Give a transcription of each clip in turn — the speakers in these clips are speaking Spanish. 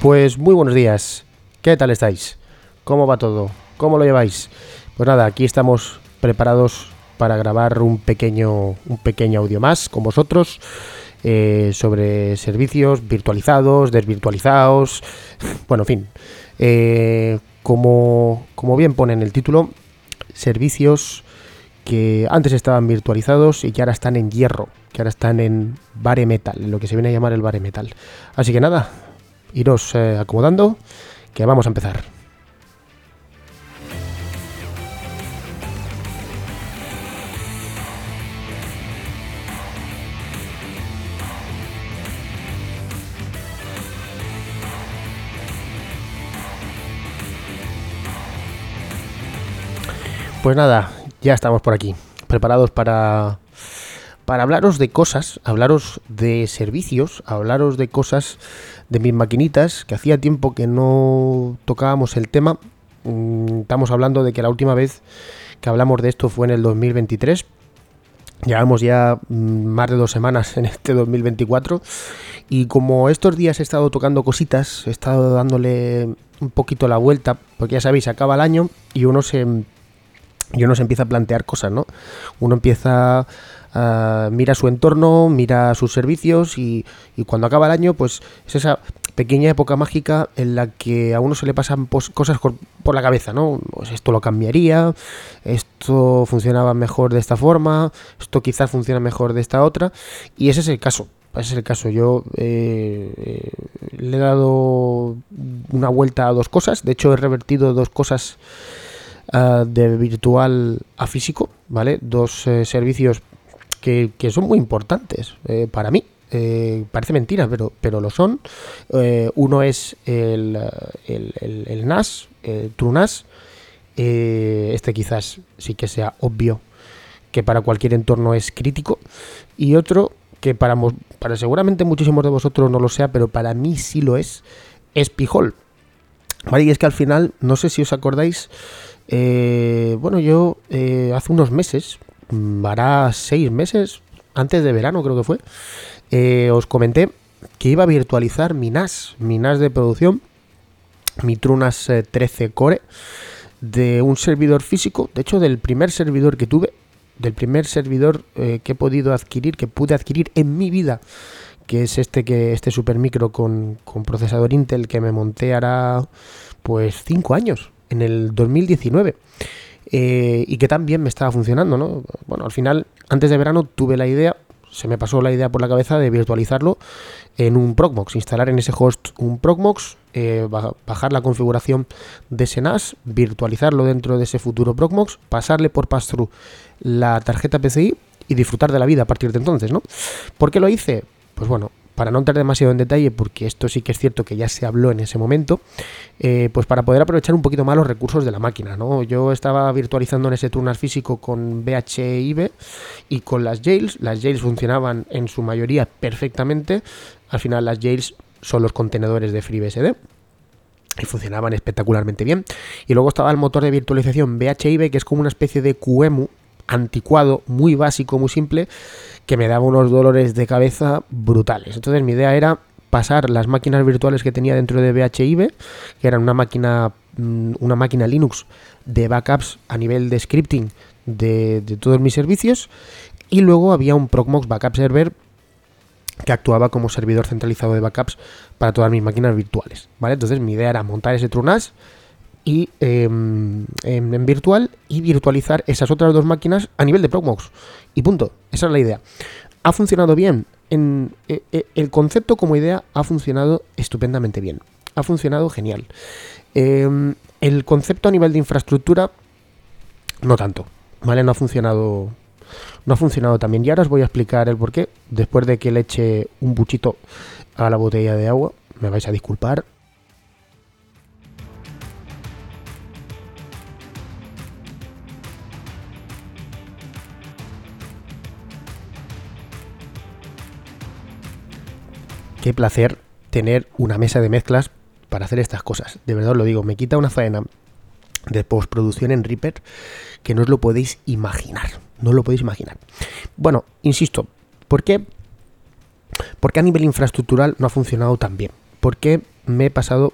Pues muy buenos días. ¿Qué tal estáis? ¿Cómo va todo? ¿Cómo lo lleváis? Pues nada, aquí estamos preparados para grabar un pequeño, un pequeño audio más con vosotros eh, sobre servicios virtualizados, desvirtualizados, bueno, en fin. Eh, como, como bien pone en el título, servicios que antes estaban virtualizados y que ahora están en hierro, que ahora están en bare metal, lo que se viene a llamar el bare metal. Así que nada, iros eh, acomodando, que vamos a empezar. Pues nada, ya estamos por aquí, preparados para, para hablaros de cosas, hablaros de servicios, hablaros de cosas de mis maquinitas, que hacía tiempo que no tocábamos el tema. Mm, estamos hablando de que la última vez que hablamos de esto fue en el 2023. Llevamos ya mm, más de dos semanas en este 2024 y como estos días he estado tocando cositas, he estado dándole un poquito la vuelta, porque ya sabéis, acaba el año y uno se, y uno se empieza a plantear cosas, ¿no? Uno empieza a mira su entorno, mira sus servicios y, cuando acaba el año, pues es esa pequeña época mágica en la que a uno se le pasan cosas por la cabeza, ¿no? Pues esto lo cambiaría, esto funcionaba mejor de esta forma, esto quizás funciona mejor de esta otra, y ese es el caso. Ese es el caso. Yo eh, eh, le he dado una vuelta a dos cosas. De hecho, he revertido dos cosas uh, de virtual a físico, ¿vale? Dos eh, servicios que, son muy importantes eh, para mí. Eh, parece mentira, pero, pero lo son. uno es el, el, el, el NAS, el TrueNAS. este quizás sí que sea obvio que para cualquier entorno es crítico. Y otro que para, para seguramente muchísimos de vosotros no lo sea, pero para mí sí lo es, es Pijol. ¿Vale? Y es que al final, no sé si os acordáis, eh, bueno, yo eh, hace unos meses, hará seis meses, antes de verano creo que fue, eh, os comenté que iba a virtualizar mi NAS, mi NAS de producción, mi Trunas 13 Core, de un servidor físico, de hecho del primer servidor que tuve, del primer servidor eh, que he podido adquirir, que pude adquirir en mi vida, que es este que este super micro con, con procesador Intel que me monté hará pues 5 años, en el 2019. Eh, y que también me estaba funcionando, ¿no? Bueno, al final, antes de verano tuve la idea, se me pasó la idea por la cabeza de virtualizarlo en un Procmox, instalar en ese host un Procmox, eh, bajar la configuración de ese NAS, virtualizarlo dentro de ese futuro Procmox, pasarle por pass-through la tarjeta PCI y disfrutar de la vida a partir de entonces, ¿no? ¿Por qué lo hice? Pues bueno, para no entrar demasiado en detalle, porque esto sí que es cierto que ya se habló en ese momento, eh, pues para poder aprovechar un poquito más los recursos de la máquina, ¿no? Yo estaba virtualizando en ese turnas físico con VHIB y con las jails. Las jails funcionaban en su mayoría perfectamente. Al final las jails son los contenedores de FreeBSD y funcionaban espectacularmente bien. Y luego estaba el motor de virtualización VHIB, que es como una especie de QEMU anticuado, muy básico, muy simple, que me daba unos dolores de cabeza brutales. Entonces mi idea era pasar las máquinas virtuales que tenía dentro de VHIB, que eran una máquina, mm, una máquina Linux de backups a nivel de scripting de, todos mis servicios, y luego había un Procmox Backup Server que actuaba como servidor centralizado de backups para todas mis máquinas virtuales. ¿vale? Entonces mi idea era montar ese TrueNAS y en, en, virtual y virtualizar esas otras dos máquinas a nivel de Procmox. Y punto. Esa es la idea. ¿Ha funcionado bien? En, eh, eh, el concepto como idea ha funcionado estupendamente bien. Ha funcionado genial. Eh, el concepto a nivel de infraestructura, no tanto. ¿Vale? No ha funcionado. No ha funcionado tan bien. Y ahora os voy a explicar el porqué. Después de que le eche un buchito a la botella de agua. Me vais a disculpar. Qué placer tener una mesa de mezclas para hacer estas cosas. De verdad os lo digo, me quita una faena de postproducción en Reaper que no os lo podéis imaginar. No lo podéis imaginar. Bueno, insisto, ¿por qué? Porque a nivel infraestructural no ha funcionado tan bien. ¿Por qué? me he pasado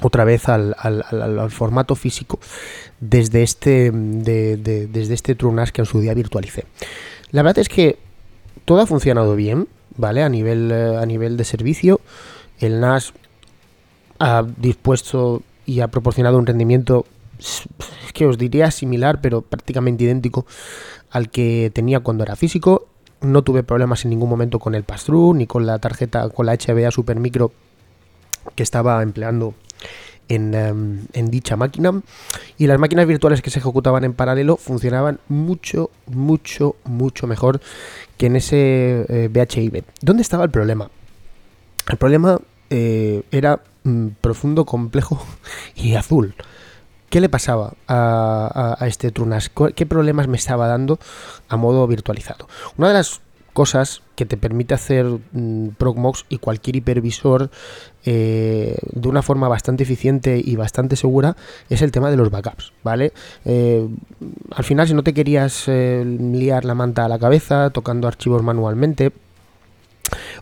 otra vez al, formato físico desde este, desde este TrueNAS que en su día virtualicé. La verdad es que todo ha funcionado bien, ¿vale? A nivel, eh, a nivel de servicio, el NAS ha dispuesto y ha proporcionado un rendimiento que os diría similar, pero prácticamente idéntico al que tenía cuando era físico. No tuve problemas en ningún momento con el pass-through ni con la tarjeta, con la HBA Super Micro que estaba empleando en, em, en, dicha máquina y las máquinas virtuales que se ejecutaban en paralelo funcionaban mucho, mucho, mucho mejor que en ese eh, VHIB. ¿Dónde estaba el problema? El problema eh, era mm, profundo, complejo y azul. ¿Qué le pasaba a, a, este Trunas? ¿Qué problemas me estaba dando a modo virtualizado? Una de las cosas que te permite hacer mm, Proxmox y cualquier hipervisor eh, de una forma bastante eficiente y bastante segura es el tema de los backups, ¿vale? Eh, al final, si no te querías eh, liar la manta a la cabeza tocando archivos manualmente,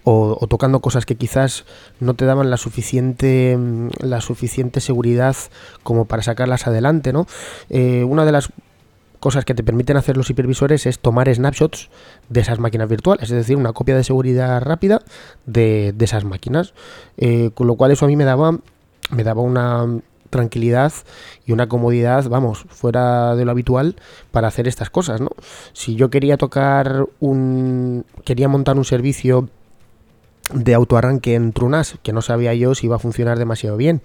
o, tocando cosas que quizás no te daban la suficiente mm, la suficiente seguridad como para sacarlas adelante, ¿no? una de las cosas que te permiten hacer los hipervisores es tomar snapshots de esas máquinas virtuales, es decir, una copia de seguridad rápida de, esas máquinas. Eh, con lo cual eso a mí me daba, me daba una tranquilidad y una comodidad, vamos, fuera de lo habitual para hacer estas cosas, ¿no? Si yo quería tocar un... quería montar un servicio de autoarranque en Trunas, que no sabía yo si iba a funcionar demasiado bien,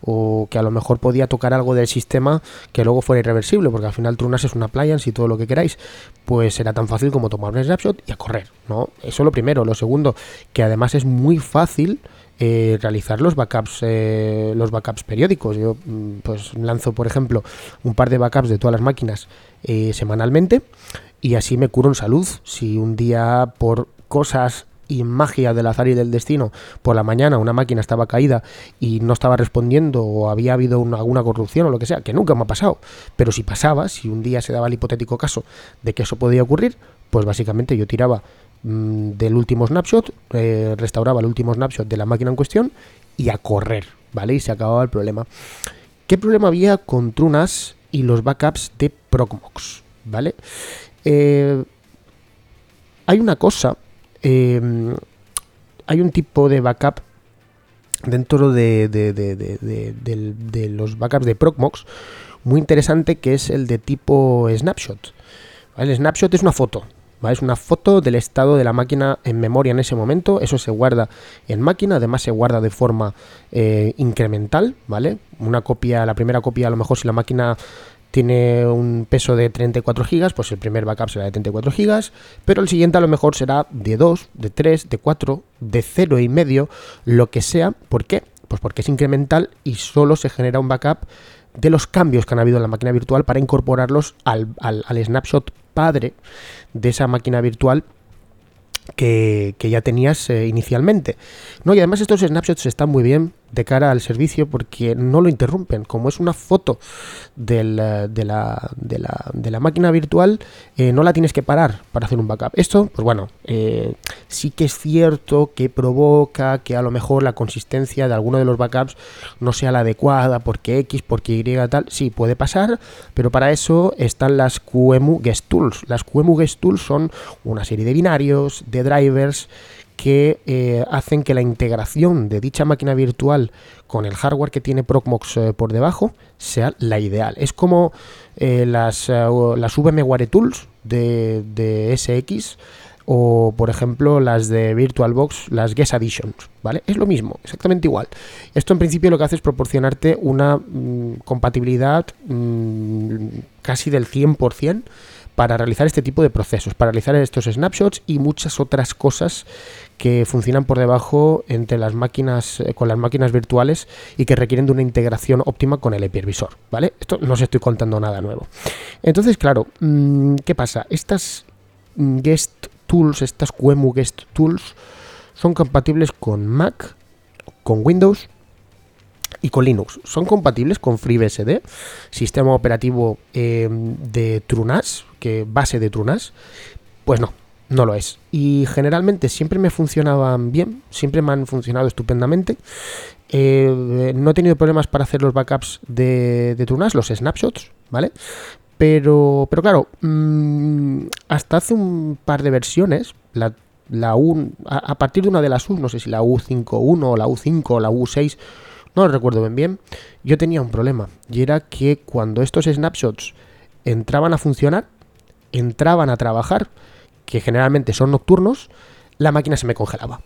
o que a lo mejor podía tocar algo del sistema que luego fuera irreversible, porque al final Trunas es una appliance y todo lo que queráis, pues era tan fácil como tomar un snapshot y a correr, ¿no? Eso lo primero. Lo segundo, que además es muy fácil eh, realizar los backups eh, los backups periódicos yo mm, pues lanzo por ejemplo un par de backups de todas las máquinas eh, semanalmente y así me curo en salud si un día por cosas y magia del azar y del destino, por la mañana una máquina estaba caída y no estaba respondiendo o había habido alguna corrupción o lo que sea, que nunca me ha pasado, pero si pasaba, si un día se daba el hipotético caso de que eso podía ocurrir, pues básicamente yo tiraba mm, del último snapshot, eh, restauraba el último snapshot de la máquina en cuestión y a correr, ¿vale? Y se acababa el problema. ¿Qué problema había con Trunas y los backups de Procmox? ¿Vale? Eh, hay una cosa Em, hay un tipo de backup dentro de, los backups de Procmox muy interesante que es el de tipo snapshot. El snapshot es una foto, es una foto del estado de la máquina en memoria en ese momento, eso se guarda en máquina, además se guarda de forma eh, incremental, ¿vale? Una copia, la primera copia a lo mejor si la máquina tiene un peso de 34 GB, pues el primer backup será de 34 GB, pero el siguiente a lo mejor será de 2, de 3, de 4, de 0 y medio, lo que sea. ¿Por qué? Pues porque es incremental y solo se genera un backup de los cambios que han habido en la máquina virtual para incorporarlos al, al, snapshot padre de esa máquina virtual que, ya tenías eh, inicialmente. No, y además estos snapshots están muy bien de cara al servicio porque no lo interrumpen. Como es una foto eh, de, la, de, la, de, la, máquina virtual, eh, no la tienes que parar para hacer un backup. Esto, pues bueno, sí que es cierto que provoca que a lo mejor la consistencia de alguno de los backups no sea la adecuada porque X, porque Y tal. Sí, puede pasar, pero para eso están las QEMU Guest Tools. Las QEMU Guest Tools son una serie de binarios, de drivers que eh, hacen que la integración de dicha máquina virtual con el hardware que tiene Procmox eh, por debajo sea la ideal. Es como eh, las, las VMware Tools de, de, SX o por ejemplo las de VirtualBox, las Guest Additions, ¿vale? Es lo mismo, exactamente igual. Esto en principio lo que hace es proporcionarte una mm, compatibilidad mm, casi del 100% para realizar este tipo de procesos, para realizar estos snapshots y muchas otras cosas que funcionan por debajo entre las máquinas eh, con las máquinas virtuales y que requieren de una integración óptima con el hipervisor, ¿vale? Esto no os estoy contando nada nuevo. Entonces, claro, mm, ¿qué pasa? Estas mm, guest tools, estas QEMU guest tools son compatibles con Mac, con Windows y con Linux. Son compatibles con FreeBSD, sistema operativo eh, de Trunas, que base de Trunas. Pues no, no lo es. Y generalmente siempre me funcionaban bien, siempre me han funcionado estupendamente. Eh, no he tenido problemas para hacer los backups de, de Tunas, los snapshots, ¿vale? Pero, pero claro, mm, hasta hace un par de versiones, la, la U, a, partir de una de las U, no sé si la U5.1 o la U5 o la U6, no lo recuerdo bien bien, yo tenía un problema. Y era que cuando estos snapshots entraban a funcionar, entraban a trabajar, que generalmente son nocturnos, la máquina se me congelaba.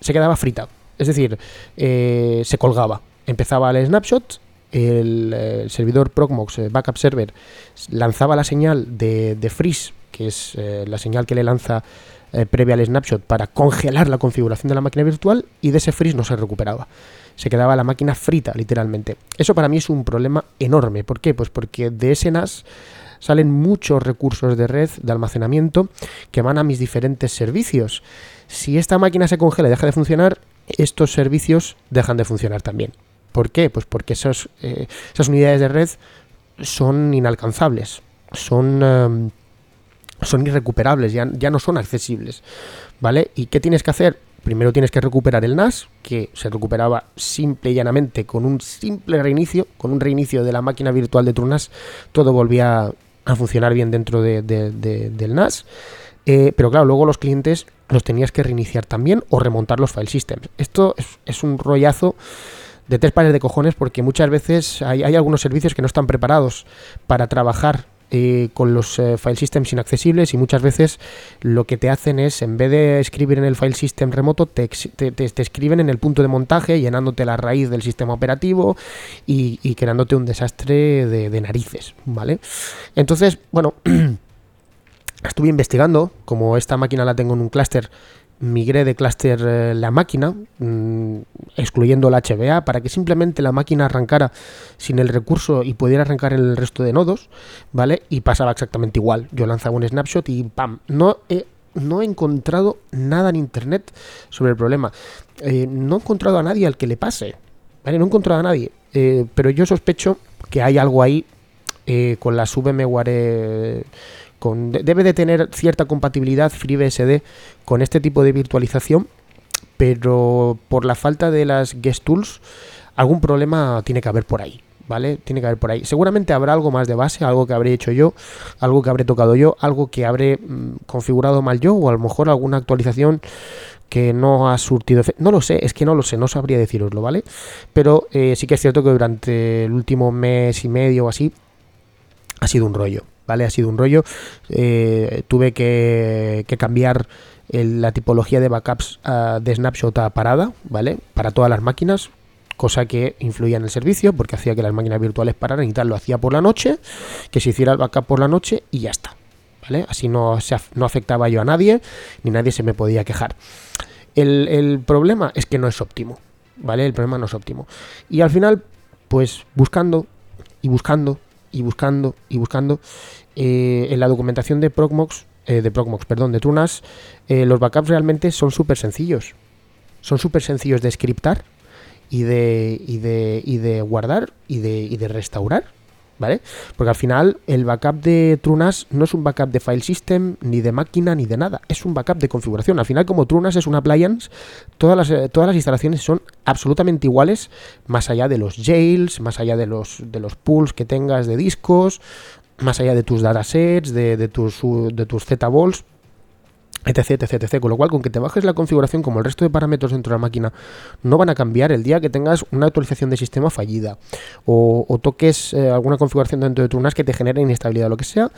Se quedaba frita. Es decir, eh, se colgaba. Empezaba el snapshot, el, servidor Procmox eh, Backup Server lanzaba la señal de, freeze, que es eh, la señal que le lanza previa al snapshot para congelar la configuración de la máquina virtual y de ese freeze no se recuperaba. Se quedaba la máquina frita, literalmente. Eso para mí es un problema enorme. ¿Por qué? Pues porque de ese NAS salen muchos recursos de red, de almacenamiento, que van a mis diferentes servicios. Si esta máquina se congela y deja de funcionar, estos servicios dejan de funcionar también. ¿Por qué? Pues porque esos, eh, esas unidades de red son inalcanzables, son, son irrecuperables, ya, ya no son accesibles. ¿Vale? ¿Y qué tienes que hacer? Primero tienes que recuperar el NAS, que se recuperaba simple y llanamente con un simple reinicio, con un reinicio de la máquina virtual de tu NAS, todo volvía a funcionar bien dentro del NAS. Eh, pero claro, luego los clientes los tenías que reiniciar también o remontar los file systems. Esto es, un rollazo de tres pares de cojones porque muchas veces hay, algunos servicios que no están preparados para trabajar eh, con los eh, file systems inaccesibles y muchas veces lo que te hacen es, en vez de escribir en el file system remoto, te, escriben en el punto de montaje, llenándote la raíz del sistema operativo y, creándote un desastre de, de narices, ¿vale? Entonces, bueno, estuve investigando, como esta máquina la tengo en un clúster migré de clúster eh, la máquina, mm, excluyendo la HBA, para que simplemente la máquina arrancara sin el recurso y pudiera arrancar el resto de nodos, ¿vale? Y pasaba exactamente igual. Yo lanzaba un snapshot y ¡pam! No he, no he encontrado nada en internet sobre el problema. Eh, no he encontrado a nadie al que le pase, ¿vale? No he encontrado a nadie. Eh, pero yo sospecho que hay algo ahí con las VMware debe de tener cierta compatibilidad FreeBSD con este tipo de virtualización, pero por la falta de las guest tools, algún problema tiene que haber por ahí. ¿Vale? Tiene que haber por ahí. Seguramente habrá algo más de base, algo que habré hecho yo, algo que habré tocado yo, algo que habré mm, configurado mal yo, o a lo mejor alguna actualización que no ha surtido efecto. No lo sé, es que no lo sé, no sabría deciroslo, ¿vale? Pero eh, sí que es cierto que durante el último mes y medio o así ha sido un rollo. ¿Vale? Ha sido un rollo. Eh, tuve que, cambiar la tipología de backups ah, de snapshot a parada, ¿vale? Para todas las máquinas, cosa que influía en el servicio porque hacía que las máquinas virtuales pararan y tal. Lo hacía por la noche, que se hiciera el backup por la noche y ya está, ¿vale? Así no, se, no afectaba yo a nadie, ni nadie se me podía quejar. El, el problema es que no es óptimo, ¿vale? El problema no es óptimo. Y al final, pues buscando y buscando y buscando y buscando. Eh, en la documentación de Procmox, eh, de Procmox, perdón, de Trunas, eh, los backups realmente son súper sencillos. Son súper sencillos de scriptar y de, y de, y de guardar y de, y de restaurar. ¿Vale? Porque al final el backup de Trunas no es un backup de file system, ni de máquina, ni de nada. Es un backup de configuración. Al final, como Trunas es una appliance, todas las, eh, todas las instalaciones son absolutamente iguales, más allá de los jails, más allá de los, de los pools que tengas de discos, más allá de tus datasets, de, de tus, de tus Z-balls etc, etc, etc. Con lo cual, con que te bajes la configuración como el resto de parámetros dentro de la máquina, no van a cambiar el día que tengas una actualización de sistema fallida o, toques eh, alguna configuración dentro de tu NAS que te genere inestabilidad o lo que sea.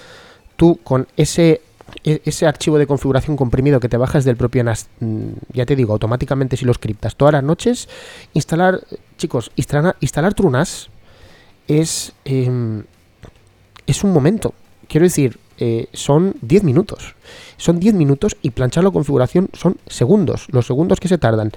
Tú con ese e, ese archivo de configuración comprimido que te bajas del propio NAS, mm, ya te digo, automáticamente si lo scriptas todas las noches, instalar, chicos, instalar, instalar NAS es, em, es un momento. Quiero decir, eh, son 10 minutos. Son 10 minutos y planchar la configuración son segundos. Los segundos que se tardan,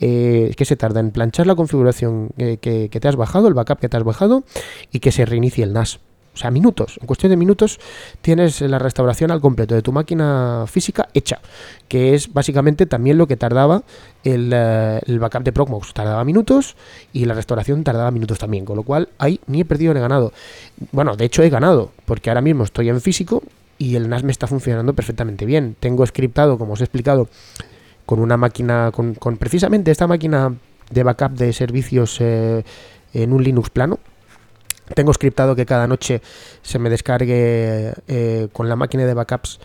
eh, que se tarda en planchar la configuración eh, que, que, te has bajado, el backup que te has bajado y que se reinicie el NAS. O sea, minutos. En cuestión de minutos tienes la restauración al completo de tu máquina física hecha, que es básicamente también lo que tardaba el, el backup de Procmox. Tardaba minutos y la restauración tardaba minutos también, con lo cual ahí ni he perdido ni he ganado. Bueno, de hecho he ganado, porque ahora mismo estoy en físico, y el NAS me está funcionando perfectamente bien. Tengo scriptado, como os he explicado, con una máquina, con, precisamente esta máquina de backup de servicios eh, en un Linux plano. Tengo scriptado que cada noche se me descargue eh, con la máquina de backups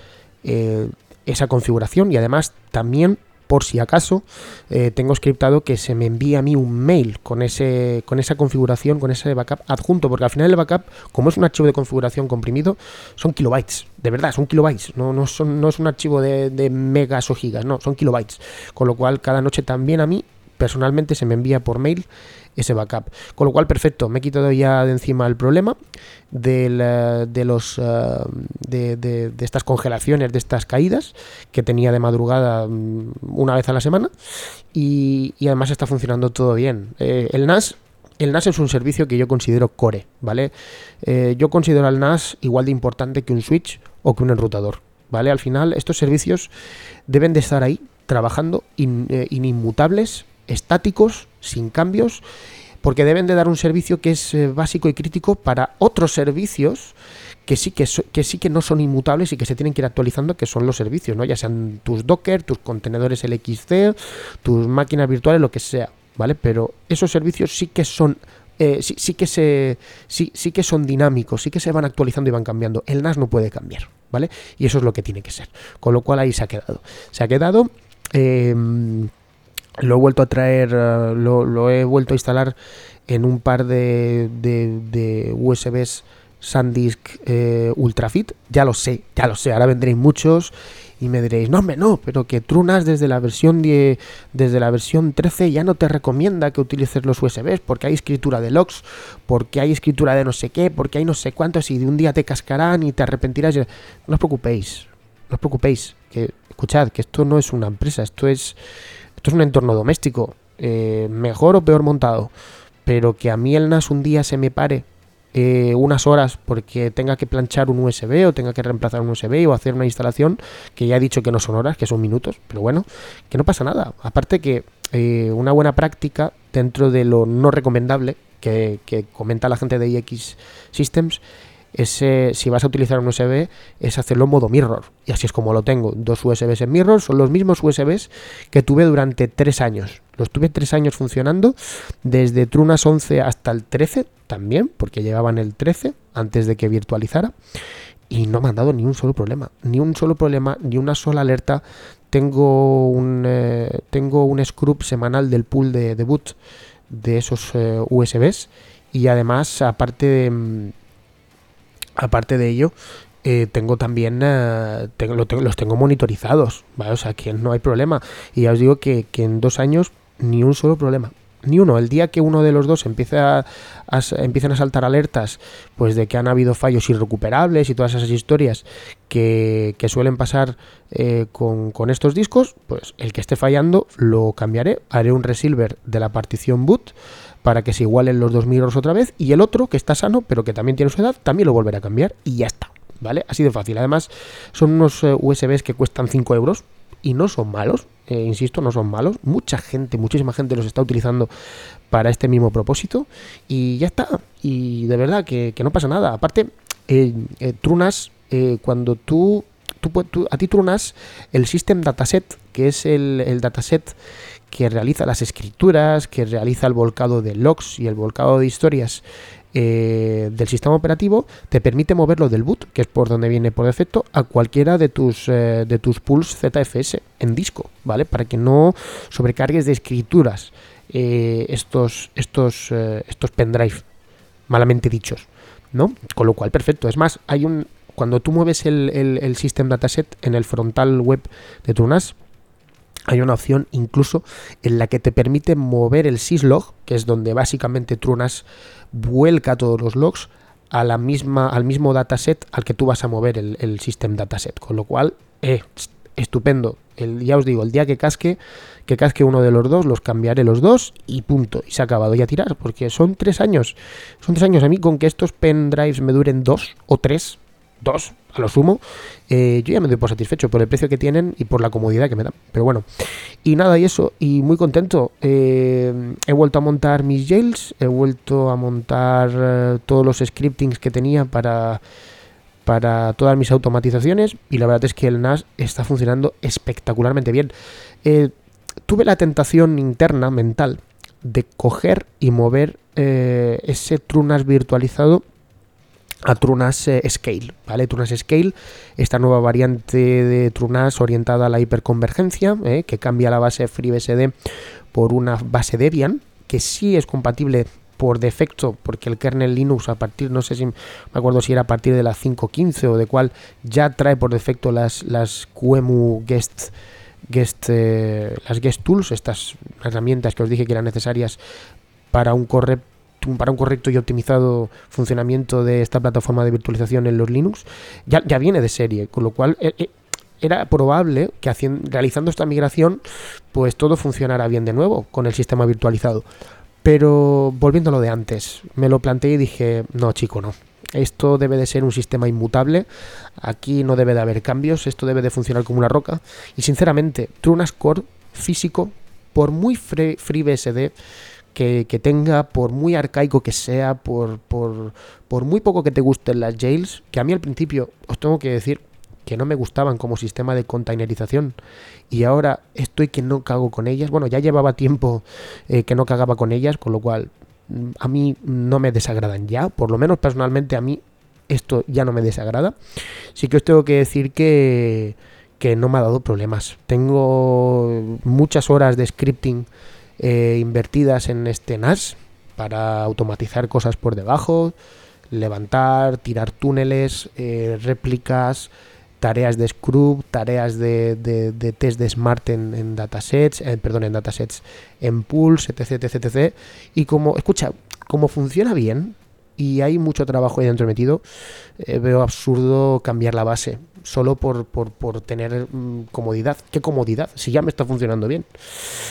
eh, esa configuración. Y además también por si acaso eh, tengo scriptado que se me envíe a mí un mail con, ese, con esa configuración, con ese backup adjunto, porque al final el backup, como es un archivo de configuración comprimido, son kilobytes, de verdad, son kilobytes, no, no, son, no es un archivo de, de megas o gigas, no, son kilobytes, con lo cual cada noche también a mí personalmente se me envía por mail ese backup. Con lo cual, perfecto, me he quitado ya de encima el problema eh, de, los, eh, de, estas congelaciones, de estas caídas que tenía de madrugada mm, una vez a la semana y, además está funcionando todo bien. Eh, el NAS el NAS es un servicio que yo considero core, ¿vale? yo considero al NAS igual de importante que un switch o que un enrutador, ¿vale? Al final, estos servicios deben de estar ahí trabajando inmutables estáticos, sin cambios, porque deben de dar un servicio que es eh, básico y crítico para otros servicios que sí que, que sí que no son inmutables y que se tienen que ir actualizando, que son los servicios, ¿no? Ya sean tus Docker, tus contenedores LXC, tus máquinas virtuales, lo que sea, ¿vale? Pero esos servicios sí que son eh, sí, sí, que se sí, sí que son dinámicos, sí que se van actualizando y van cambiando. El NAS no puede cambiar, ¿vale? Y eso es lo que tiene que ser. Con lo cual ahí se ha quedado. Se ha quedado. Eh, lo he vuelto a traer, eh, lo, he vuelto a instalar en un par de, de, USBs SanDisk eh, Ultrafit. Ya lo sé, ya lo sé. Ahora vendréis muchos y me diréis, no, hombre, no, pero que Trunas desde la versión desde la versión 13 ya no te recomienda que utilices los USBs porque hay escritura de logs, porque hay escritura de no sé qué, porque hay no sé cuántos y de un día te cascarán y te arrepentirás. No os preocupéis, no os preocupéis. Que, escuchad, que esto no es una empresa, esto es esto es un entorno doméstico, eh, mejor o peor montado, pero que a mí el NAS un día se me pare eh, unas horas porque tenga que planchar un USB o tenga que reemplazar un USB o hacer una instalación, que ya he dicho que no son horas, que son minutos, pero bueno, que no pasa nada. Aparte que eh, una buena práctica dentro de lo no recomendable que, que comenta la gente de IX Systems ese, si vas a utilizar un USB, es hacerlo en modo mirror. Y así es como lo tengo. Dos USBs en mirror son los mismos USBs que tuve durante tres años. Los tuve tres años funcionando, desde Trunas 11 hasta el 13 también, porque llevaban el 13 antes de que virtualizara. Y no me han dado ni un solo problema. Ni un solo problema, ni una sola alerta. Tengo un, eh, tengo un scrub semanal del pool de, boot de esos eh, USBs. Y además, aparte de mm, aparte de ello, eh, tengo también, eh, los tengo monitorizados, ¿vale? O sea, que no hay problema. Y ya os digo que, en dos años ni un solo problema. Ni uno. El día que uno de los dos empieza a, a saltar alertas, pues de que han habido fallos irrecuperables y todas esas historias que, suelen pasar eh, con, con, estos discos, pues el que esté fallando lo cambiaré. Haré un resilver de la partición boot para que se igualen los dos mirrors otra vez y el otro, que está sano, pero que también tiene su edad, también lo volverá a cambiar y ya está. ¿Vale? Así de fácil. Además, son unos eh, USBs que cuestan 5 euros y no son malos. Eh, insisto, no son malos. Mucha gente, muchísima gente los está utilizando para este mismo propósito y ya está. Y de verdad que, no pasa nada. Aparte, eh, Trunas, cuando tú, tú, a ti Trunas, el System Dataset, que es el dataset que realiza las escrituras, que realiza el volcado de logs y el volcado de historias eh, del sistema operativo, te permite moverlo del boot, que es por donde viene por defecto, a cualquiera de tus, eh, de tus pools ZFS en disco, ¿vale? Para que no sobrecargues de escrituras eh, estos, estos, estos pendrive, malamente dichos, ¿no? Con lo cual, perfecto. Es más, hay un. Cuando tú mueves el, el, el System Dataset en el frontal web de tu NAS, hay una opción incluso en la que te permite mover el syslog, que es donde básicamente Trunas vuelca todos los logs a la misma, al mismo dataset al que tú vas a mover el, el system dataset. Con lo cual, eh, estupendo. El, ya os digo, el día que casque, que casque uno de los dos, los cambiaré los dos y punto. Y se ha acabado ya tirar, porque son tres años. Son tres años a mí con que estos pendrives me duren dos o tres, dos a lo sumo, eh, yo ya me doy por satisfecho por el precio que tienen y por la comodidad que me dan. Pero bueno, y nada, y eso, y muy contento. Eh, he vuelto a montar mis jails, he vuelto a montar eh, todos los scriptings que tenía para para todas mis automatizaciones y la verdad es que el NAS está funcionando espectacularmente bien. Tuve la tentación interna, mental, de coger y mover ese TrueNAS virtualizado a TrueNAS eh, Scale, ¿vale? TrueNAS Scale, esta nueva variante de TrueNAS orientada a la hiperconvergencia, que cambia la base FreeBSD por una base Debian, que sí es compatible por defecto, porque el kernel Linux a partir, no sé si me acuerdo si era a partir de la 5.15 o de cuál, ya trae por defecto las, las QEMU Guest, guest eh, las Guest Tools, estas herramientas que os dije que eran necesarias para un correcto para un correcto y optimizado funcionamiento de esta plataforma de virtualización en los Linux, ya, ya viene de serie, con lo cual eh, eh, era probable que realizando esta migración, pues todo funcionara bien de nuevo con el sistema virtualizado. Pero volviendo a lo de antes, me lo planteé y dije, no chico, no. Esto debe de ser un sistema inmutable, aquí no debe de haber cambios, esto debe de funcionar como una roca. Y sinceramente, TrueNAS Core físico, por muy FreeBSD que, tenga, por muy arcaico que sea, por, por, por muy poco que te gusten las jails, que a mí al principio, os tengo que decir, que no me gustaban como sistema de containerización y ahora estoy que no cago con ellas. Bueno, ya llevaba tiempo eh, que no cagaba con ellas, con lo cual mm, a mí no me desagradan ya, por lo menos personalmente a mí esto ya no me desagrada. Sí que os tengo que decir que, que no me ha dado problemas. Tengo muchas horas de scripting eh, invertidas en este NAS para automatizar cosas por debajo, levantar, tirar túneles, eh, réplicas, tareas de Scrub, tareas de, de, test de Smart en, datasets, eh, perdón, en datasets en pools, etc, etc, etc. Y como, escucha, como funciona bien y hay mucho trabajo ahí dentro metido, veo absurdo cambiar la base solo por, por, por tener mm, comodidad. ¿Qué comodidad? Si ya me está funcionando bien.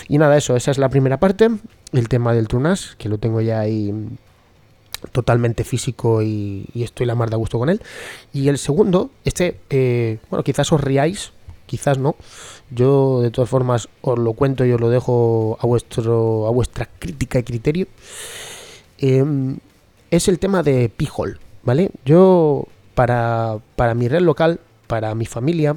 Y nada, eso, esa es la primera parte, el tema del Trunas, que lo tengo ya ahí totalmente físico y, estoy la mar de gusto con él. Y el segundo, este, eh, bueno, quizás os riáis, quizás no. Yo de todas formas os lo cuento y os lo dejo a vuestro a vuestra crítica y criterio. Em, es el tema de Pijol, ¿vale? Yo para, para mi red local, para mi familia,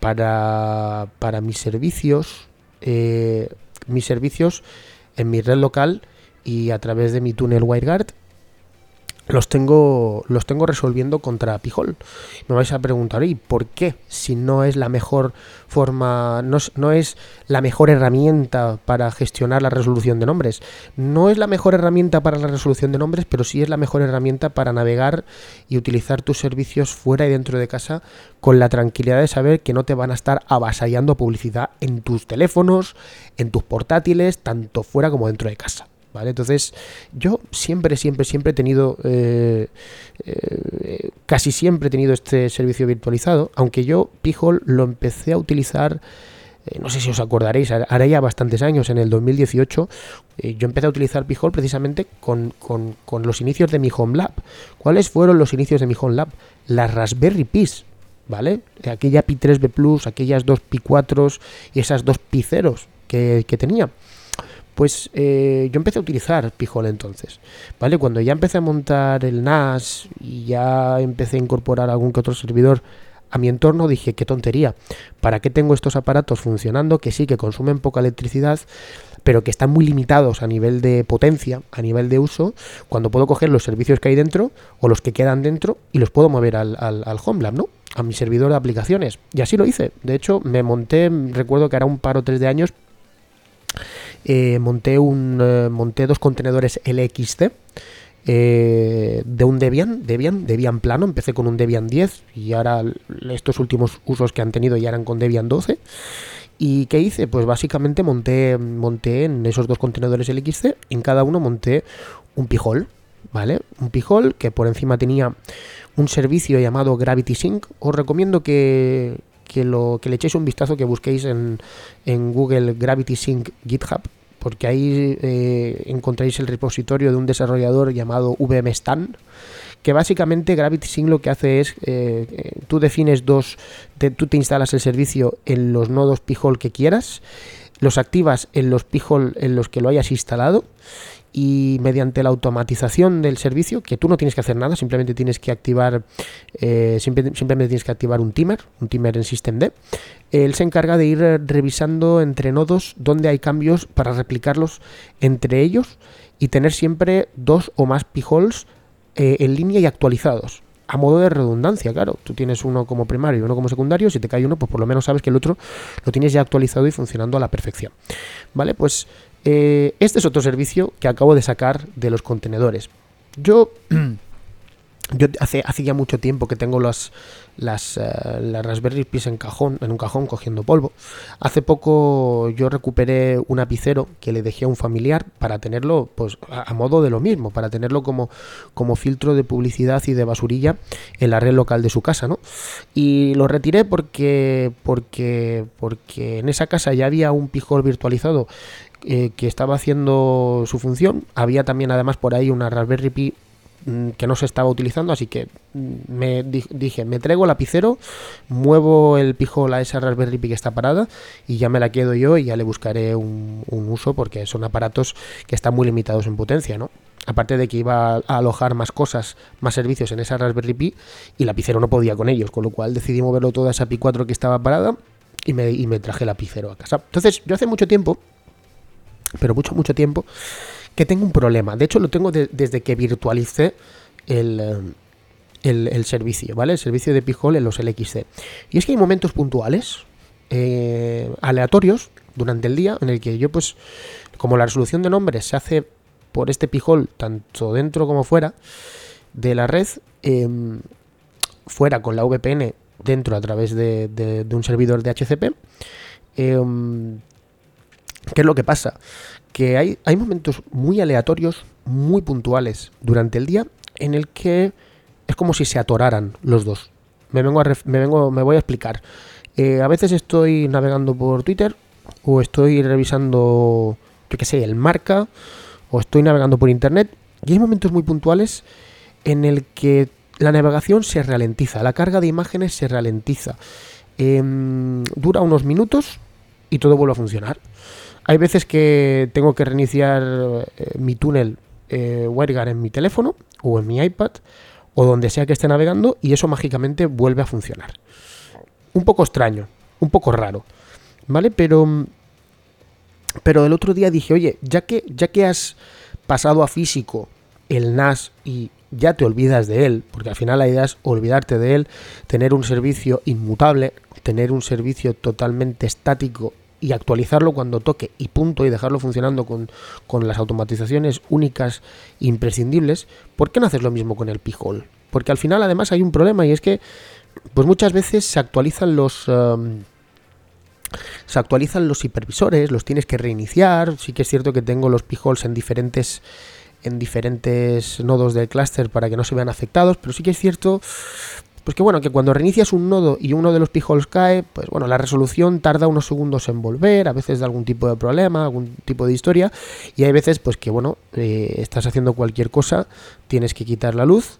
para, para mis servicios, eh, mis servicios en mi red local y a través de mi túnel WireGuard los tengo, los tengo resolviendo contra Pijol. Me vais a preguntar, ¿y por qué? Si no es la mejor forma, no, no, es la mejor herramienta para gestionar la resolución de nombres. No es la mejor herramienta para la resolución de nombres, pero sí es la mejor herramienta para navegar y utilizar tus servicios fuera y dentro de casa con la tranquilidad de saber que no te van a estar avasallando publicidad en tus teléfonos, en tus portátiles, tanto fuera como dentro de casa. Entonces, yo siempre, siempre, siempre he tenido, eh, eh, casi siempre he tenido este servicio virtualizado, aunque yo Pijol lo empecé a utilizar, eh, no sé si os acordaréis, hará ya bastantes años, en el 2018, yo empecé a utilizar Pijol precisamente con, con, los inicios de mi Home Lab. ¿Cuáles fueron los inicios de mi Home Lab? Las Raspberry Pis. ¿Vale? Aquella Pi 3B Plus, aquellas dos Pi 4 y esas dos Pi 0 que, que tenía. Pues eh, yo empecé a utilizar Pijol entonces, ¿vale? Cuando ya empecé a montar el NAS y ya empecé a incorporar algún que otro servidor a mi entorno, dije, qué tontería, ¿para qué tengo estos aparatos funcionando que sí, que consumen poca electricidad, pero que están muy limitados a nivel de potencia, a nivel de uso, cuando puedo coger los servicios que hay dentro o los que quedan dentro y los puedo mover al, al, al HomeLab, ¿no? A mi servidor de aplicaciones. Y así lo hice. De hecho, me monté, recuerdo que era un par o tres de años, eh, monté, un, eh, monté dos contenedores LXC eh, de un Debian, Debian, Debian plano. Empecé con un Debian 10 y ahora estos últimos usos que han tenido ya eran con Debian 12. ¿Y qué hice? Pues básicamente monté, monté en esos dos contenedores LXC, en cada uno monté un pijol, ¿vale? Un pijol que por encima tenía un servicio llamado Gravity Sync. Os recomiendo que, que, lo, que le echéis un vistazo, que busquéis en, en Google Gravity Sync GitHub, porque ahí eh, encontráis el repositorio de un desarrollador llamado VMStan, que básicamente Gravity Sync lo que hace es, eh, eh, tú defines dos, tú te instalas el servicio en los nodos Pijol que quieras, los activas en los Pijol en los que lo hayas instalado y mediante la automatización del servicio, que tú no tienes que hacer nada, simplemente tienes que activar, eh, simplemente tienes que activar un timer, un timer en systemd, él se encarga de ir revisando entre nodos donde hay cambios para replicarlos entre ellos y tener siempre dos o más p-holes eh, en línea y actualizados a modo de redundancia, claro. Tú tienes uno como primario y uno como secundario. Si te cae uno, pues por lo menos sabes que el otro lo tienes ya actualizado y funcionando a la perfección. ¿Vale? Pues eh, este es otro servicio que acabo de sacar de los contenedores. Yo Yo hace, hace ya mucho tiempo que tengo las, eh, las Raspberry Pi en, cajón, en un cajón cogiendo polvo. Hace poco yo recuperé un apicero que le dejé a un familiar para tenerlo pues, a, modo de lo mismo, para tenerlo como, como filtro de publicidad y de basurilla en la red local de su casa. ¿no? Y lo retiré porque, porque, porque en esa casa ya había un pijol virtualizado eh, que estaba haciendo su función. Había también además por ahí una Raspberry Pi Mm, que no se estaba utilizando, así que mm, me dije, me traigo el lapicero, muevo el pijol a esa Raspberry Pi que está parada y ya me la quedo yo y ya le buscaré un, uso porque son aparatos que están muy limitados en potencia, ¿no? Aparte de que iba a alojar más cosas, más servicios en esa Raspberry Pi y lapicero no podía con ellos, con lo cual decidí moverlo toda esa Pi 4 que estaba parada y me, y me traje lapicero a casa. Entonces, yo hace mucho tiempo, pero mucho, mucho tiempo, que tengo un problema. De hecho, lo tengo desde que virtualicé el, el, servicio, ¿vale? El servicio de Pijol en los LXC. Y es que hay momentos puntuales, eh, aleatorios, durante el día, en el que yo, pues, como la resolución de nombres se hace por este Pijol, tanto dentro como fuera de la red, em, fuera con la VPN, dentro a través de, un servidor de HCP, em, ¿qué es lo que pasa? que hay, hay momentos muy aleatorios, muy puntuales durante el día en el que es como si se atoraran los dos. Me vengo me vengo, me voy a explicar. Eh, a veces estoy navegando por Twitter o estoy revisando, yo qué sé, el marca o estoy navegando por internet y hay momentos muy puntuales en el que la navegación se ralentiza, la carga de imágenes se ralentiza. Em, dura unos minutos y todo vuelve a funcionar. Hay veces que tengo que reiniciar eh, mi túnel eh, WireGuard en mi teléfono o en mi iPad o donde sea que esté navegando y eso mágicamente vuelve a funcionar. Un poco extraño, un poco raro, ¿vale? Pero, pero el otro día dije, oye, ya que, ya que has pasado a físico el NAS y ya te olvidas de él, porque al final la idea es olvidarte de él, tener un servicio inmutable, tener un servicio totalmente estático y actualizarlo cuando toque y punto y dejarlo funcionando con, las automatizaciones únicas e imprescindibles, ¿por qué no haces lo mismo con el Pijol? Porque al final además hay un problema y es que pues muchas veces se actualizan los... Um, se actualizan los hipervisores, los tienes que reiniciar. Sí que es cierto que tengo los pijols en diferentes en diferentes nodos del clúster para que no se vean afectados, pero sí que es cierto pues que bueno, que cuando reinicias un nodo y uno de los pijols cae, pues bueno, la resolución tarda unos segundos en volver, a veces de algún tipo de problema, algún tipo de historia, y hay veces pues que bueno, eh, estás haciendo cualquier cosa, tienes que quitar la luz,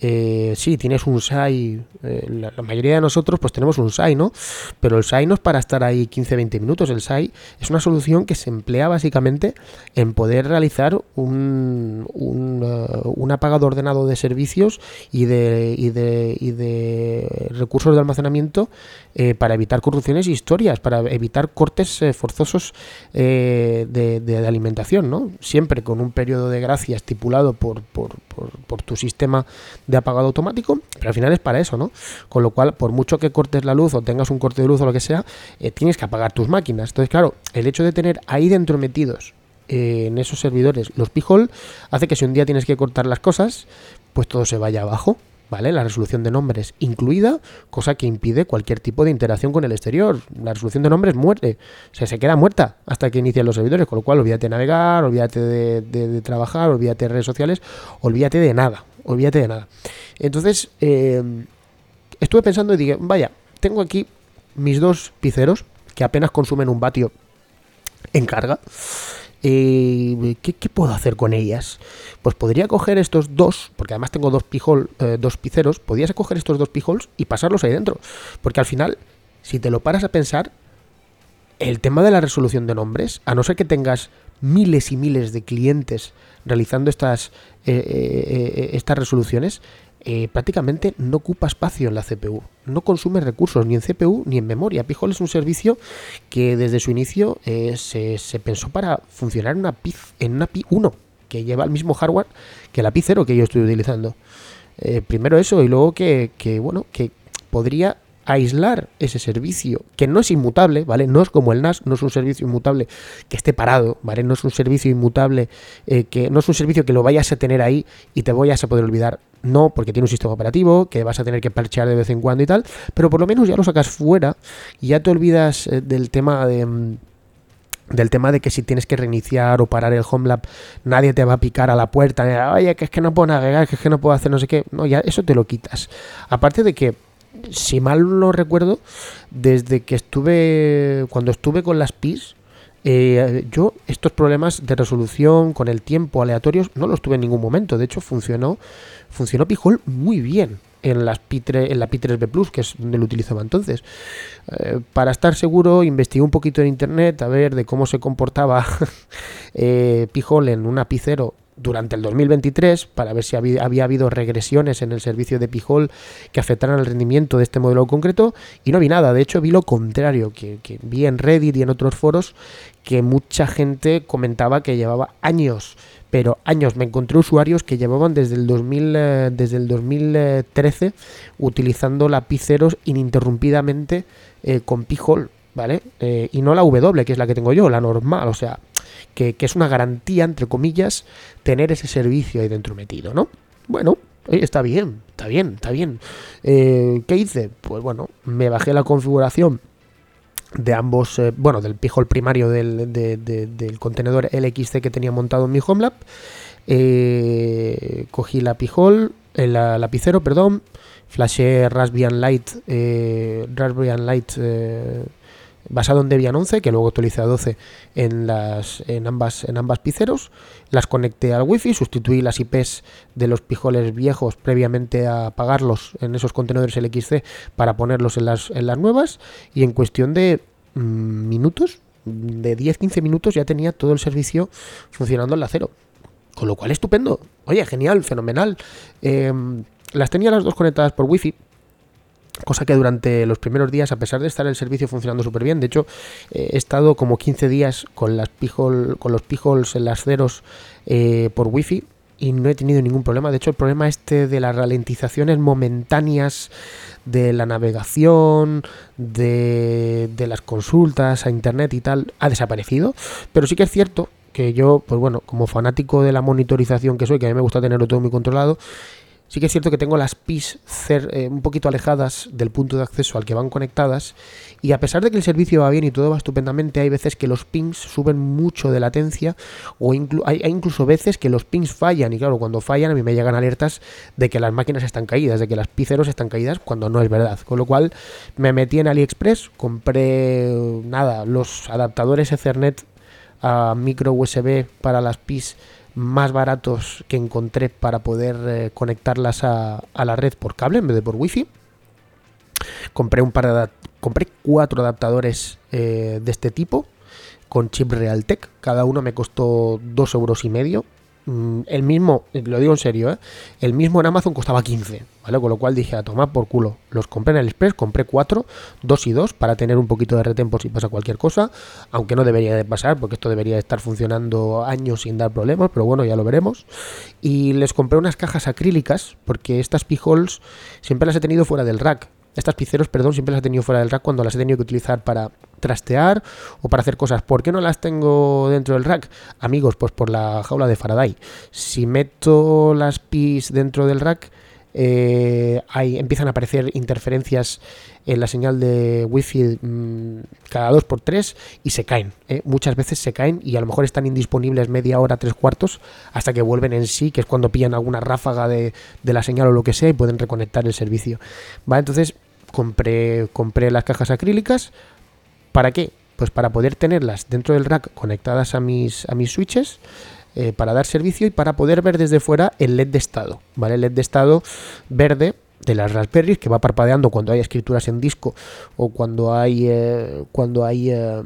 eh, sí, tienes un SAI, eh, la, mayoría de nosotros pues tenemos un SAI, ¿no? Pero el SAI no es para estar ahí 15-20 minutos, el SAI es una solución que se emplea básicamente en poder realizar un, un, uh, apagado ordenado de servicios y de, y de, y de recursos de almacenamiento eh, para evitar corrupciones y historias, para evitar cortes eh, forzosos de, de, alimentación, ¿no? Siempre con un periodo de gracia estipulado por, por, por, por tu sistema de apagado automático, pero al final es para eso, ¿no? Con lo cual, por mucho que cortes la luz o tengas un corte de luz o lo que sea, eh, tienes que apagar tus máquinas. Entonces, claro, el hecho de tener ahí dentro metidos eh, en esos servidores los pijol hace que si un día tienes que cortar las cosas, pues todo se vaya abajo. ¿Vale? La resolución de nombres incluida, cosa que impide cualquier tipo de interacción con el exterior. La resolución de nombres muere, o sea, se queda muerta hasta que inician los servidores, con lo cual olvídate de navegar, olvídate de, de trabajar, olvídate de redes sociales, olvídate de nada, olvídate de nada. Entonces, eh, estuve pensando y dije, vaya, tengo aquí mis dos piceros que apenas consumen un vatio en carga. Eh, ¿qué, puedo hacer con ellas? Pues podría coger estos dos, porque además tengo dos, pijol, eh, dos piceros, podrías coger estos dos pijols y pasarlos ahí dentro. Porque al final, si te lo paras a pensar, el tema de la resolución de nombres, a no ser que tengas miles y miles de clientes realizando estas, estas resoluciones, prácticamente no ocupa espacio en la CPU, no consume recursos ni en CPU ni en memoria. Pijol es un servicio que desde su inicio se, se, pensó para funcionar en una PI, en una Pi 1, que lleva el mismo hardware que la Pi 0 que yo estoy utilizando. primero eso y luego que bueno, que podría aislar ese servicio, que no es inmutable, ¿vale? No es como el NAS, no es un servicio inmutable que esté parado, ¿vale? No es un servicio inmutable, eh, que no es un servicio que lo vayas a tener ahí y te vayas a poder olvidar. No, porque tiene un sistema operativo que vas a tener que parchear de vez en cuando y tal, pero por lo menos ya lo sacas fuera y ya te olvidas eh, del tema de mm, del tema de que si tienes que reiniciar o parar el Homelab, nadie te va a picar a la puerta, oye, que es que no puedo navegar, que es que no puedo hacer no sé qué, no, ya eso te lo quitas. Aparte de que si mal no recuerdo, desde que estuve, cuando estuve con las PIS, eh, yo estos problemas de resolución con el tiempo aleatorios no los tuve en ningún momento. De hecho, funcionó, funcionó Pijol muy bien en, las Pi en la Pi 3B Plus, que es donde lo utilizaba entonces. Eh, para estar seguro, investigué un poquito en internet a ver de cómo se comportaba eh, Pijol en una Pi 0 durante el 2023 para ver si había, habido regresiones en el servicio de Pijol que afectaran el rendimiento de este modelo concreto y no vi nada, de hecho vi lo contrario, que, vi en Reddit y en otros foros que mucha gente comentaba que llevaba años, pero años, me encontré usuarios que llevaban desde el, 2000, eh, desde el 2013 utilizando la Pi0 ininterrumpidamente eh, con Pijol, ¿vale? Eh, y no la W, que es la que tengo yo, la normal, o sea, que, es una garantía, entre comillas, tener ese servicio ahí dentro metido, ¿no? Bueno, está bien, está bien, está bien. Eh, ¿Qué hice? Pues bueno, me bajé la configuración de ambos, eh, bueno, del pijol primario del, del, contenedor LXC que tenía montado en mi HomeLab. Eh, cogí la pijol, la lapicero, perdón, flashé Raspbian Light, Raspbian Light basado en Debian 11, que luego actualicé a 12 en, las, en, ambas, en ambas piceros. Las conecté al wifi, sustituí las IPs de los pijoles viejos previamente a apagarlos en esos contenedores LXC para ponerlos en las, en las nuevas y en cuestión de mm, minutos, de 10-15 minutos ya tenía todo el servicio funcionando en la cero. Con lo cual estupendo. Oye, genial, fenomenal. Em, las tenía las dos conectadas por wifi Cosa que durante los primeros días, a pesar de estar el servicio funcionando súper bien, de hecho, eh, he estado como 15 días con, las pijol, con los pijols en las ceros eh, por wifi y no he tenido ningún problema. De hecho, el problema este de las ralentizaciones momentáneas de la navegación, de, de las consultas a internet y tal, ha desaparecido. Pero sí que es cierto que yo, pues bueno, como fanático de la monitorización que soy, que a mí me gusta tenerlo todo muy controlado, Sí que es cierto que tengo las PIs eh, un poquito alejadas del punto de acceso al que van conectadas y a pesar de que el servicio va bien y todo va estupendamente, hay veces que los pings suben mucho de latencia o hay, incluso veces que los pings fallan y claro, cuando fallan a mí me llegan alertas de que las máquinas están caídas, de que las piceros están caídas cuando no es verdad. Con lo cual me metí en AliExpress, compré nada, los adaptadores Ethernet a micro USB para las PIs más baratos que encontré para poder eh, conectarlas a, la red por cable en vez de por wifi. Compré un compré cuatro adaptadores eh, de este tipo con chip Realtek. Cada uno me costó dos euros y medio. Mm, el mismo, lo digo en serio, ¿eh? el mismo en Amazon costaba 15, ¿vale? Con lo cual dije, a tomar por culo. Los compré en el Express, compré cuatro, dos y dos, para tener un poquito de retén por si pasa cualquier cosa, aunque no debería de pasar, porque esto debería estar funcionando años sin dar problemas, pero bueno, ya lo veremos. Y les compré unas cajas acrílicas, porque estas pijols siempre las he tenido fuera del rack, estas piceros, perdón, siempre las he tenido fuera del rack cuando las he tenido que utilizar para trastear o para hacer cosas. ¿Por qué no las tengo dentro del rack? Amigos, pues por la jaula de Faraday. Si meto las pis dentro del rack, eh, empiezan a aparecer interferencias en la señal de wifi mm, cada dos por tres y se caen. ¿eh? Muchas veces se caen y a lo mejor están indisponibles media hora, tres cuartos, hasta que vuelven en sí, que es cuando pillan alguna ráfaga de, de la señal o lo que sea y pueden reconectar el servicio. ¿Va? Entonces compré, compré las cajas acrílicas. ¿Para qué? Pues para poder tenerlas dentro del rack conectadas a mis, a mis switches. Eh, para dar servicio y para poder ver desde fuera el LED de estado, ¿vale? El LED de estado verde de las Raspberries que va parpadeando cuando hay escrituras en disco o cuando hay eh, cuando hay eh,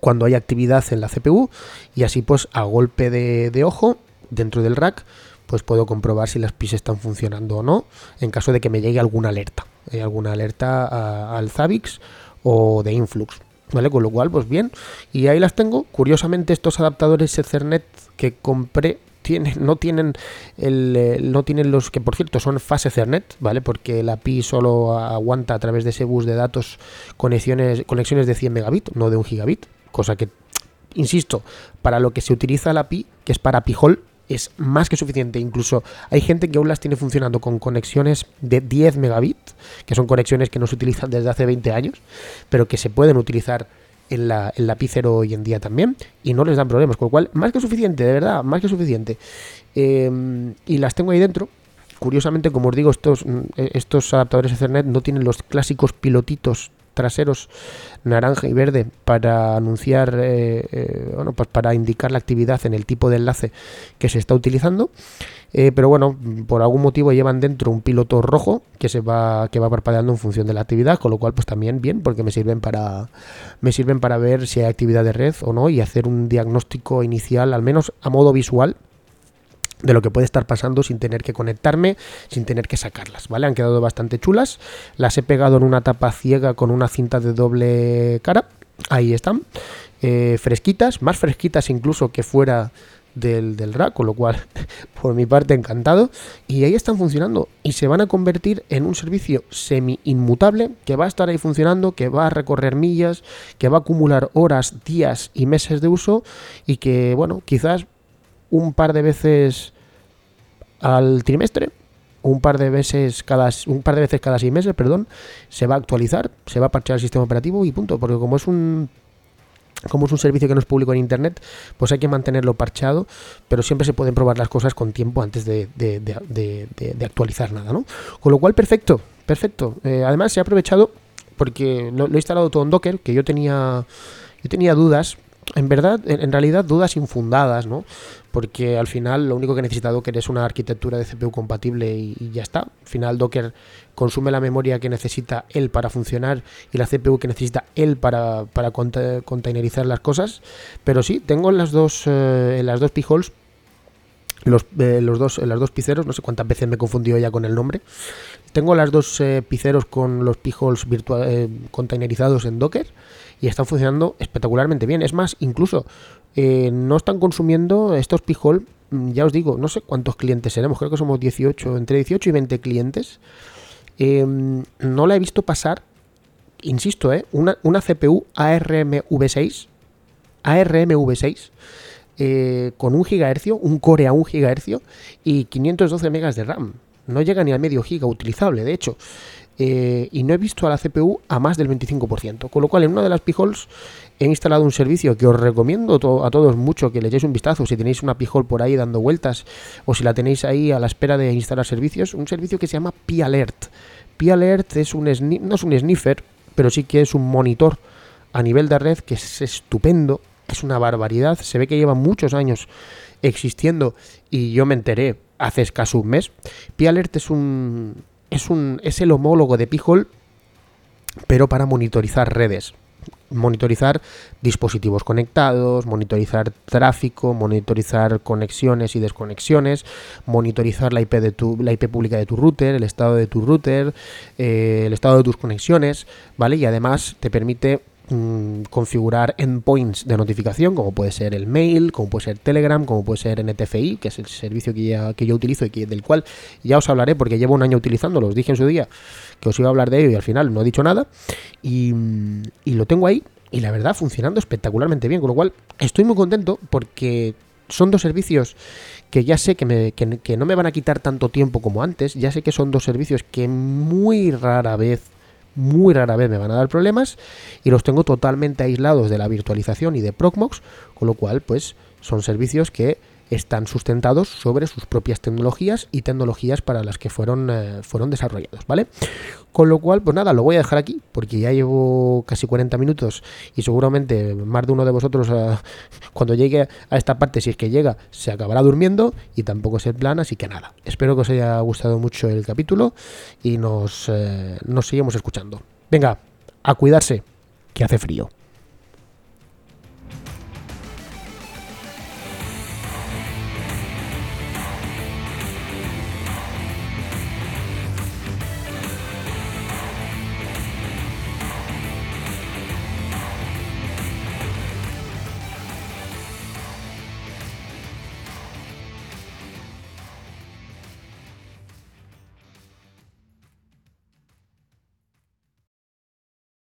cuando hay actividad en la CPU y así pues a golpe de, ojo dentro del rack pues puedo comprobar si las PIS están funcionando o no en caso de que me llegue alguna alerta, eh, alguna alerta al Zavix o de Influx. ¿Vale? Con lo cual, pues bien. Y ahí las tengo. Curiosamente, estos adaptadores Ethernet que compré tienen, no tienen el, eh, no tienen los que por cierto son fase Ethernet, ¿vale? Porque la API solo aguanta a través de ese bus de datos conexiones, conexiones de 100 megabit, no de un gigabit, cosa que insisto, para lo que se utiliza la API, que es para Pijol, es más que suficiente. Incluso hay gente que aún las tiene funcionando con conexiones de 10 megabit, que son conexiones que no se utilizan desde hace 20 años, pero que se pueden utilizar en la, en hoy en día también y no les dan problemas, con lo cual, más que suficiente, de verdad, más que suficiente. Em, y las tengo ahí dentro. Curiosamente, como os digo, estos, estos adaptadores Ethernet no tienen los clásicos pilotitos traseros naranja y verde para anunciar, eh, eh, bueno, pues para indicar la actividad en el tipo de enlace que se está utilizando. Eh, pero bueno, por algún motivo llevan dentro un piloto rojo que se va, que va parpadeando en función de la actividad, con lo cual pues también bien, porque me sirven para me sirven para ver si hay actividad de red o no y hacer un diagnóstico inicial, al menos a modo visual, de lo que puede estar pasando sin tener que conectarme, sin tener que sacarlas, ¿vale? Han quedado bastante chulas. Las he pegado en una tapa ciega con una cinta de doble cara. Ahí están. Eh, fresquitas, más fresquitas incluso que fuera del, del rack, con lo cual, por mi parte, encantado. Y ahí están funcionando y se van a convertir en un servicio semi-inmutable que va a estar ahí funcionando, que va a recorrer millas, que va a acumular horas, días y meses de uso y que, bueno, quizás un par de veces al trimestre, un par de veces cada un par de veces cada seis meses, perdón, se va a actualizar, se va a parchear el sistema operativo y punto, porque como es un como es un servicio que no es público en internet, pues hay que mantenerlo parchado, pero siempre se pueden probar las cosas con tiempo antes de, de, actualizar nada, ¿no? Con lo cual, perfecto, perfecto. Eh, además, se ha aprovechado porque lo, lo, he instalado todo en Docker, que yo tenía, yo tenía dudas en verdad, en, realidad dudas infundadas, ¿no? Porque al final lo único que necesita Docker es una arquitectura de CPU compatible y, ya está. Al final Docker consume la memoria que necesita él para funcionar y la CPU que necesita él para, para containerizar las cosas. Pero sí, tengo en las dos, eh, las dos piholes los, eh, los dos, las dos piceros, no sé cuántas veces me he confundido ya con el nombre. Tengo las dos eh, piceros con los piholes virtual, containerizados en Docker y están funcionando espectacularmente bien. Es más, incluso eh, no están consumiendo estos Pijol, mm, ya os digo, no sé cuántos clientes seremos, creo que somos 18, entre 18 y 20 clientes. Em, no la he visto pasar, insisto, eh, una, una CPU ARMv6, ARMv6, eh, con un gigahercio, un core a un gigahercio y 512 megas de RAM. No llega ni al medio giga utilizable, de hecho. Eh, y no he visto a la CPU a más del 25%. Con lo cual, en una de las pijols he instalado un servicio que os recomiendo a todos mucho que le echéis un vistazo si tenéis una pijol por ahí dando vueltas o si la tenéis ahí a la espera de instalar servicios. Un servicio que se llama P-Alert. P-Alert es un no es un sniffer, pero sí que es un monitor a nivel de red que es estupendo, es una barbaridad. Se ve que lleva muchos años existiendo y yo me enteré hace escaso un mes. P-Alert es un es, un, es el homólogo de Pijol, pero para monitorizar redes. Monitorizar dispositivos conectados, monitorizar tráfico, monitorizar conexiones y desconexiones, monitorizar la IP, de tu, la IP pública de tu router, el estado de tu router, eh, el estado de tus conexiones, ¿vale? Y además te permite Mm, configurar endpoints de notificación, como puede ser el mail, como puede ser Telegram, como puede ser NTFI, que es el servicio que, que yo utilizo y que, del cual ya os hablaré porque llevo un año utilizándolo. Os dije en su día que os iba a hablar de ello y al final no he dicho nada. Y, lo tengo ahí y la verdad funcionando espectacularmente bien, con lo cual estoy muy contento porque son dos servicios que ya sé que, me, que no me van a quitar tanto tiempo como antes, ya sé que son dos servicios que muy rara vez muy rara vez me van a dar problemas y los tengo totalmente aislados de la virtualización y de Procmox, con lo cual pues son servicios que están sustentados sobre sus propias tecnologías y tecnologías para las que fueron, eh, fueron desarrollados, ¿vale? Con lo cual, pues nada, lo voy a dejar aquí, porque ya llevo casi 40 minutos y seguramente más de uno de vosotros, eh, cuando llegue a esta parte, si es que llega, se acabará durmiendo y tampoco es el plan, así que nada. Espero que os haya gustado mucho el capítulo y nos, eh, nos seguimos escuchando. Venga, a cuidarse, que hace frío.